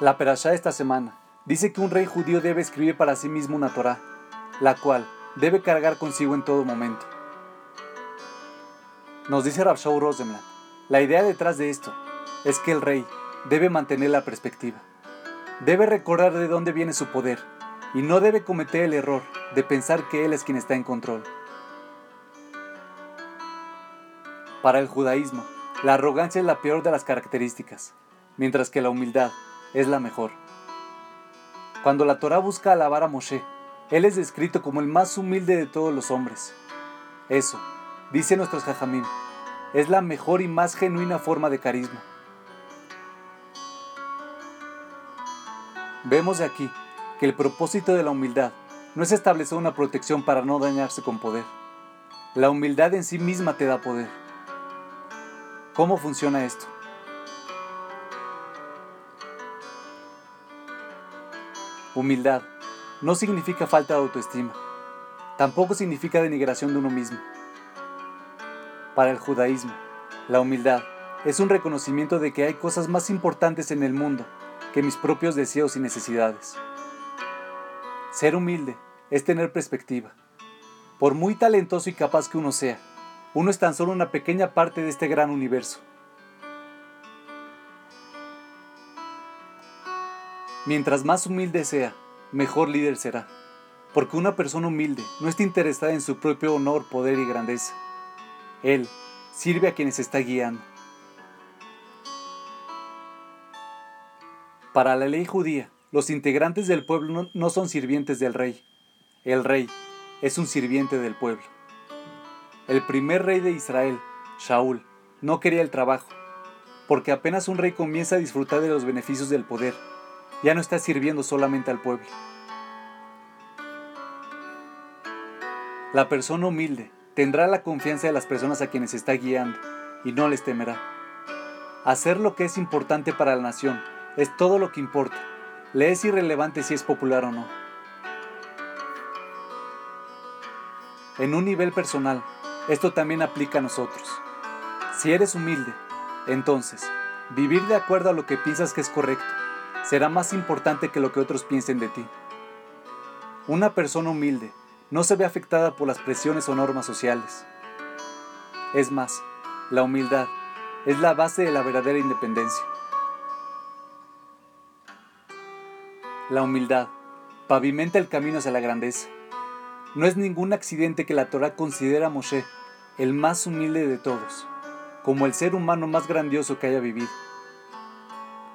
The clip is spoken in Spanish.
La perashá esta semana dice que un rey judío debe escribir para sí mismo una Torah, la cual debe cargar consigo en todo momento. Nos dice Rabshau Rosenblatt, la idea detrás de esto es que el rey debe mantener la perspectiva, debe recordar de dónde viene su poder y no debe cometer el error de pensar que él es quien está en control. Para el judaísmo, la arrogancia es la peor de las características, mientras que la humildad es la mejor. Cuando la Torah busca alabar a Moshe, él es descrito como el más humilde de todos los hombres. Eso, dice nuestros jajamim, es la mejor y más genuina forma de carisma. Vemos de aquí que el propósito de la humildad no es establecer una protección para no dañarse con poder. La humildad en sí misma te da poder. ¿Cómo funciona esto? Humildad no significa falta de autoestima, tampoco significa denigración de uno mismo. Para el judaísmo, la humildad es un reconocimiento de que hay cosas más importantes en el mundo que mis propios deseos y necesidades. Ser humilde es tener perspectiva. Por muy talentoso y capaz que uno sea, uno es tan solo una pequeña parte de este gran universo. Mientras más humilde sea, mejor líder será. Porque una persona humilde no está interesada en su propio honor, poder y grandeza. Él sirve a quienes está guiando. Para la ley judía, los integrantes del pueblo no, son sirvientes del rey. El rey es un sirviente del pueblo. El primer rey de Israel, Shaul, no quería el trabajo, porque apenas un rey comienza a disfrutar de los beneficios del poder, ya no está sirviendo solamente al pueblo. La persona humilde tendrá la confianza de las personas a quienes está guiando y no les temerá. Hacer lo que es importante para la nación es todo lo que importa. Le es irrelevante si es popular o no. En un nivel personal, esto también aplica a nosotros. Si eres humilde, entonces, vivir de acuerdo a lo que piensas que es correcto será más importante que lo que otros piensen de ti. Una persona humilde no se ve afectada por las presiones o normas sociales. Es más, la humildad es la base de la verdadera independencia. La humildad pavimenta el camino hacia la grandeza. No es ningún accidente que la Torah considera a Moshe el más humilde de todos, como el ser humano más grandioso que haya vivido.